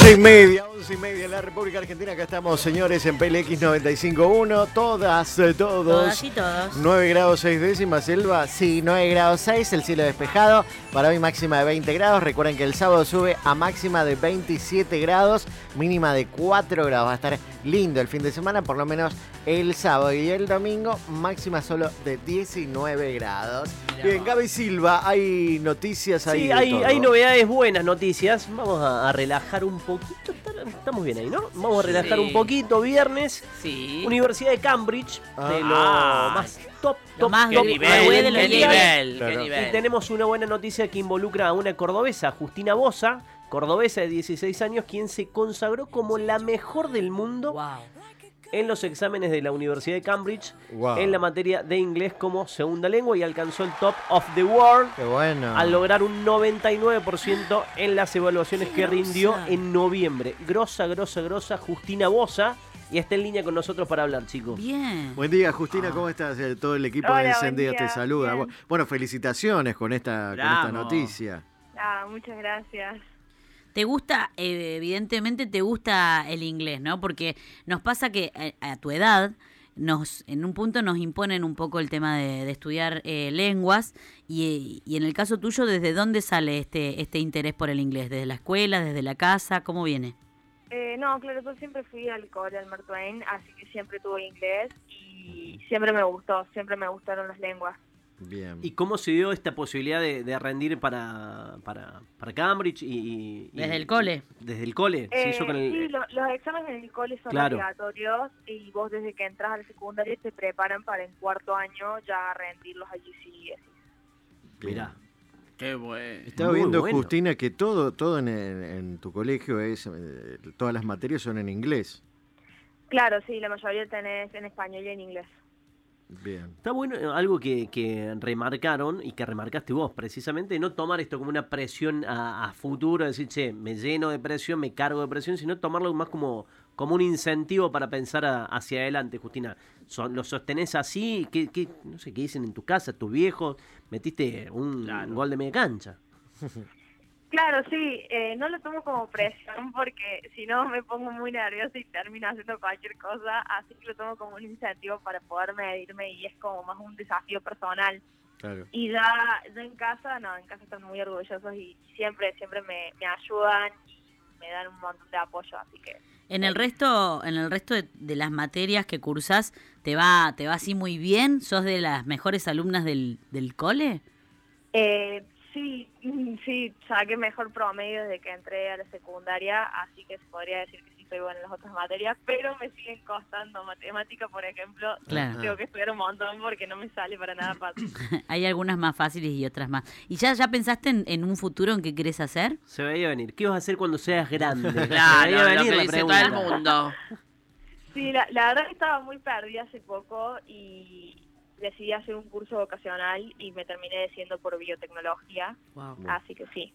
11 y media, 11 y media en la República Argentina. Acá estamos, señores, en PLX 95.1. Todas, eh, todos. Todas y todos. 9 grados 6 décimas, Selva. Sí, 9 grados 6, el cielo despejado. Para hoy máxima de 20 grados. Recuerden que el sábado sube a máxima de 27 grados, mínima de 4 grados. Va a estar lindo el fin de semana, por lo menos el sábado y el domingo, máxima solo de 19 grados. Bien, Gaby Silva, hay noticias ahí. Sí, de hay, hay novedades buenas noticias. Vamos a, a relajar un poquito. Estamos bien ahí, ¿no? Vamos a relajar Sí. un poquito. Viernes, Sí. Universidad de Cambridge, de lo Ah. más top, Lo top, más top nivel, mundial. nivel, Claro. Y tenemos una buena noticia que involucra a una cordobesa, Justina Bosa, cordobesa de 16 años, quien se consagró como la mejor del mundo Wow. En los exámenes de la Universidad de Cambridge Wow. en la materia de inglés como segunda lengua y alcanzó el top of the world Qué bueno. al lograr un 99% en las evaluaciones que rindió en noviembre. Grosa, grosa, grosa, Justina Bosa. Y está en línea con nosotros para hablar, chicos. Bien. Buen día, Justina, ¿cómo estás? Eh, Todo el equipo Hola, de buen Encendidas te saluda. bien. Bueno, felicitaciones con esta, con esta noticia. Ah, muchas gracias. Te gusta, eh, evidentemente te gusta el inglés, ¿no? Porque nos pasa que eh, a, tu edad, nos, en un punto nos imponen un poco el tema de, de estudiar eh, lenguas y, y en el caso tuyo, ¿desde dónde sale este, este interés por el inglés? ¿Desde la escuela, desde la casa? ¿Cómo viene? Eh, no, claro, yo siempre fui al cole, al Mark Twain, así que siempre tuve inglés y siempre me gustó, siempre me gustaron las lenguas. Bien. ¿Y cómo se dio esta posibilidad de, de rendir para, para, para Cambridge? Y, y- Desde el cole. Desde el cole. se Eh, hizo con el- sí, lo- los exámenes en el cole son Claro. obligatorios y vos desde que entras al secundario te preparan para en cuarto año ya rendir los IGCSE. bien. Mirá. Qué bueno. Estaba Muy viendo, bueno. Justina, que todo, todo en, en tu colegio es, eh, todas las materias son en inglés. Claro, sí, la mayoría tenés en español y en inglés. Bien. Está bueno eh, algo que, que remarcaron y que remarcaste vos, precisamente, no tomar esto como una presión a, a futuro, decir, che, me lleno de presión, me cargo de presión, sino tomarlo más como, como un incentivo para pensar a- hacia adelante, Justina. ¿Lo sostenés así? ¿Qué, qué, no sé, ¿Qué dicen en tu casa, tus viejos? Metiste un gol de media cancha. Claro, sí, eh, no lo tomo como presión porque si no me pongo muy nerviosa y termino haciendo cualquier cosa, así que lo tomo como un incentivo para poder medirme y es como más un desafío personal. Claro. Y ya, ya en casa, no, en casa están muy orgullosos y siempre, siempre me, me ayudan y me dan un montón de apoyo, así que En el resto, en el resto de, de las materias que cursás, ¿te va, te va así muy bien? ¿Sos de las mejores alumnas del, del cole? eh, sí, mm, sí, saqué mejor promedio desde que entré a la secundaria, así que se podría decir que sí soy buena en las otras materias, pero me siguen costando matemática, por ejemplo, Claro. tengo que estudiar un montón porque no me sale para nada fácil. Hay algunas más fáciles y otras más. ¿Y ya, ya pensaste en, en un futuro en qué querés hacer? Se veía venir. ¿Qué vas a hacer cuando seas grande? Se Claro, lo venir que la dice todo el mundo. Sí, la, la verdad que estaba muy perdida hace poco y decidí hacer un curso vocacional y me terminé decidiendo por biotecnología, así que sí.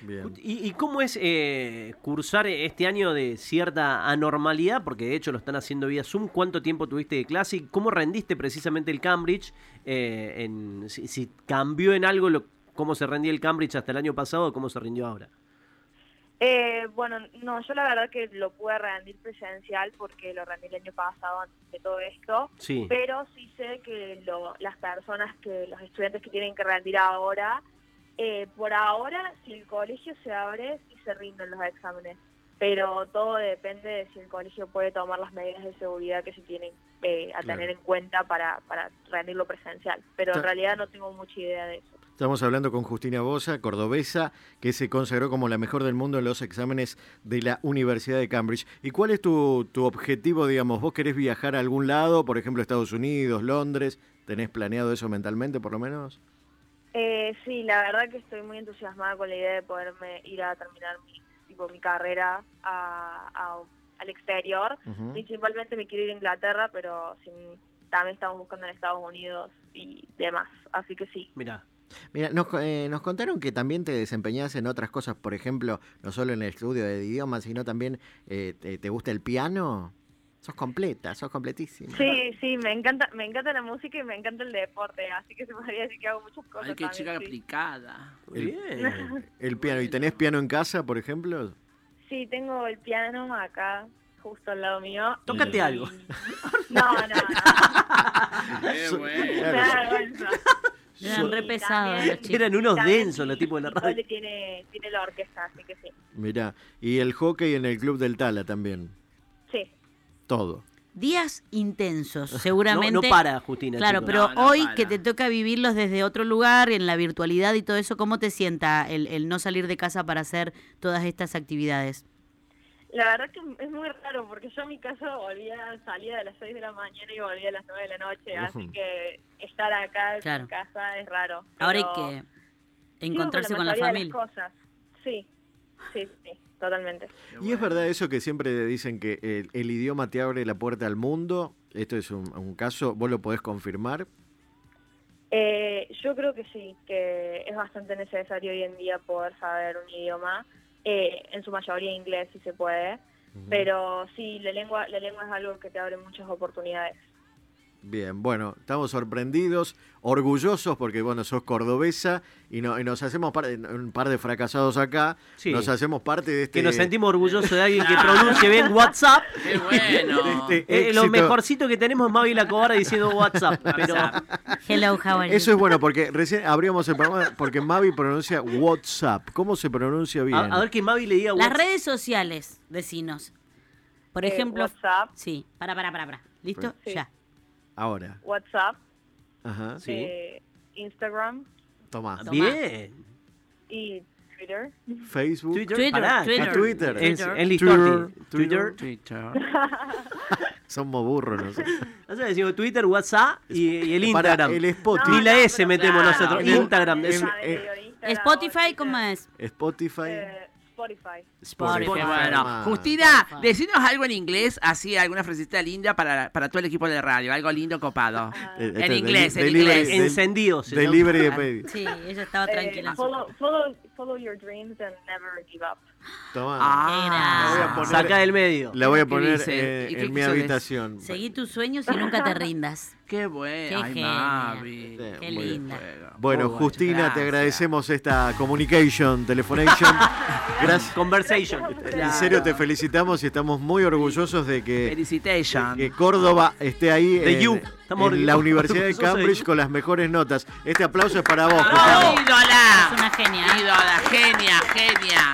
Bien. ¿Y, y cómo es eh, cursar este año de cierta anormalidad? Porque de hecho lo están haciendo vía Zoom. ¿Cuánto tiempo tuviste de clase? ¿Y cómo rendiste precisamente el Cambridge? Eh, en, si, si cambió en algo lo, cómo se rendía el Cambridge hasta el año pasado o cómo se rindió ahora. Eh, bueno, no, yo la verdad que lo pude rendir presencial porque lo rendí el año pasado antes de todo esto, Sí. pero sí sé que lo- las personas, que los estudiantes que tienen que rendir ahora, eh, por ahora, si el colegio se abre, sí se rinden los exámenes, pero todo depende de si el colegio puede tomar las medidas de seguridad que se tienen eh, a Claro. tener en cuenta para, para rendirlo presencial, pero en realidad no tengo mucha idea de eso. Estamos hablando con Justina Bosa, cordobesa, que se consagró como la mejor del mundo en los exámenes de la Universidad de Cambridge. ¿Y cuál es tu, tu objetivo, digamos? ¿Vos querés viajar a algún lado, por ejemplo, Estados Unidos, Londres? ¿Tenés planeado eso mentalmente, por lo menos? Eh, sí, la verdad que estoy muy entusiasmada con la idea de poderme ir a terminar mi, tipo, mi carrera a- a- al exterior. Principalmente me quiero ir a Inglaterra, pero sin- también estamos buscando en Estados Unidos y demás. Así que sí. Mira, Mira, nos, co- eh, nos contaron que también te desempeñás en otras cosas, por ejemplo, no solo en el estudio de idiomas, sino también eh, te, te gusta el piano. Sos completa, sos completísima. Sí, sí, me encanta, me encanta la música y me encanta el deporte, así que se podría decir que hago muchas cosas. Ay, qué también, chica sí. aplicada. muy El, bien. el piano. ¿Y tenés piano en casa, por ejemplo? Sí, tengo el piano acá, justo al lado mío. Tócate y- algo. No, no, no. Qué bueno. Eran Y re pesados también- los chicos. Eran unos densos los tipos de la radio. tiene, tiene la orquesta, así que sí. Mirá, y el hockey en el club del Tala también. Sí. Todo. Días intensos, No, seguramente. no para, Justina. Claro, chicos. pero No, no hoy para. que te toca vivirlos desde otro lugar, en la virtualidad y todo eso, ¿cómo te sienta el, el no salir de casa para hacer todas estas actividades? La verdad que es muy raro porque yo en mi casa volvía, salía de las 6 de la mañana y volvía a las 9 de la noche, así que estar acá Claro. en casa es raro. Ahora hay que encontrarse con la, mayoría de familia. las cosas. Sí, sí, sí, totalmente. Y es verdad eso que siempre dicen que el, el idioma te abre la puerta al mundo. Esto es un, un caso, vos lo podés confirmar. Eh, yo creo que sí, que es bastante necesario hoy en día poder saber un idioma, eh, en su mayoría inglés si se puede, pero sí, la lengua, la lengua es algo que te abre muchas oportunidades. Bien, bueno, estamos sorprendidos, orgullosos porque, bueno, sos cordobesa y, no- y nos hacemos parte, un par de fracasados acá, Sí. nos hacemos parte de este... Que nos sentimos orgullosos de alguien que pronuncie bien WhatsApp. Qué bueno. este Eh, lo mejorcito que tenemos es Mavi la Cobara diciendo WhatsApp. Pero Hello, how are you? Eso es bueno porque recién abríamos el programa porque Mavi pronuncia WhatsApp. ¿Cómo se pronuncia bien? a, a ver que Mavi le diga Las WhatsApp. redes sociales, decinos. Por Eh, ejemplo, WhatsApp, sí, para, para, para, para. ¿Listo? Sí. Ya. Ahora. WhatsApp, Ajá. Sí. eh, Instagram Tomá. Toma. Bien. y Twitter. Facebook. Twitter, Twitter, pará. Twitter. Ah, Twitter. Es, Twitter. es Twitter. Listorti. Twitter. Twitter. Somos burros nosotros. Nosotros decimos Twitter, WhatsApp y, y el Para Instagram. el Spotify. Ni la S metemos claro, nosotros. Instagram. es- en- Ah, eh, de Instagram, Spotify, ¿cómo es? Spotify. eh, Spotify. Spotify. Ah. bueno. Justina, Porfa. decinos algo en inglés, así alguna frasecita linda para, para todo el equipo de radio, algo lindo copado. Eh, En este, inglés, en inglés. llama. Delivery de pedido. Sí, ella estaba Eh, tranquila. follow, follow, follow your dreams and never give up. Tomá. Ah, poner- Saca del medio. La voy a ¿Qué poner eh, ¿Y qué en mi habitación. Seguí tus sueños y nunca te rindas. Qué bueno. Qué Ay, genia. Mavi. Sí, Qué linda. Bueno, Justina, te agradecemos esta communication, telefonation. Gracias. Conversation. En serio, te felicitamos y estamos muy orgullosos de que, Felicitation. que Córdoba esté ahí De en, you. Estamos en la Universidad de Cambridge con las mejores notas. Este aplauso es para vos, ¡Oh, ídola! Es una genia. Ídola, genia, genia.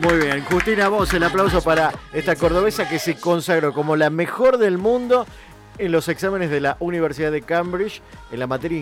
Muy bien, Justina, vos el aplauso para esta cordobesa que se consagró como la mejor del mundo en los exámenes de la Universidad de Cambridge en la materia